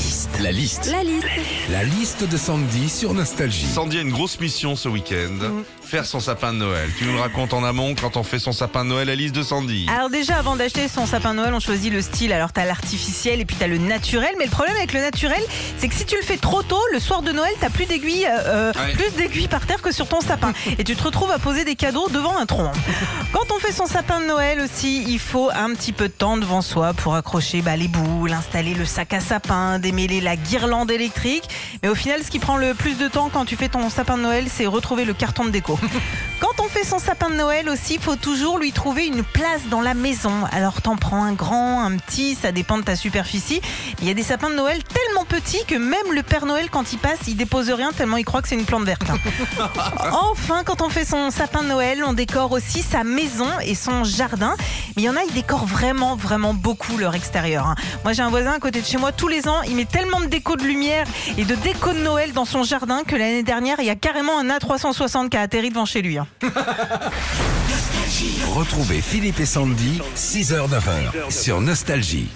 liste. La liste. La liste. La liste de Sandy sur Nostalgie. Sandy a une grosse mission ce week-end. Faire son sapin de Noël. Tu nous le racontes en amont quand on fait son sapin de Noël, la liste de Sandy. Alors déjà, avant d'acheter son sapin de Noël, on choisit le style. Alors t'as l'artificiel et puis t'as le naturel. Mais le problème avec le naturel, c'est que si tu le fais trop tôt, le soir de Noël, t'as plus d'aiguilles, euh, Ouais. plus d'aiguilles par terre que sur ton sapin. Et tu te retrouves à poser des cadeaux devant un tronc. Quand on son sapin de Noël aussi, il faut un petit peu de temps devant soi pour accrocher bah, les boules, installer le sac à sapin, démêler la guirlande électrique. Mais au final, ce qui prend le plus de temps quand tu fais ton sapin de Noël, c'est retrouver le carton de déco. Quand on fait son sapin de Noël aussi, il faut toujours lui trouver une place dans la maison. Alors t'en prends un grand, un petit, ça dépend de ta superficie. Il y a des sapins de Noël tellement petits que même le Père Noël, quand il passe, il dépose rien tellement il croit que c'est une plante verte. enfin, quand on fait son sapin de Noël, on décore aussi sa maison et son jardin. Mais il y en a, ils décorent vraiment, vraiment beaucoup leur extérieur. hein. Moi, j'ai un voisin à côté de chez moi, tous les ans, il met tellement de déco de lumière et de déco de Noël dans son jardin que l'année dernière, il y a carrément un A360 qui a atterri devant chez lui. hein. Retrouvez Philippe et Sandy, 6h-9h sur Nostalgie.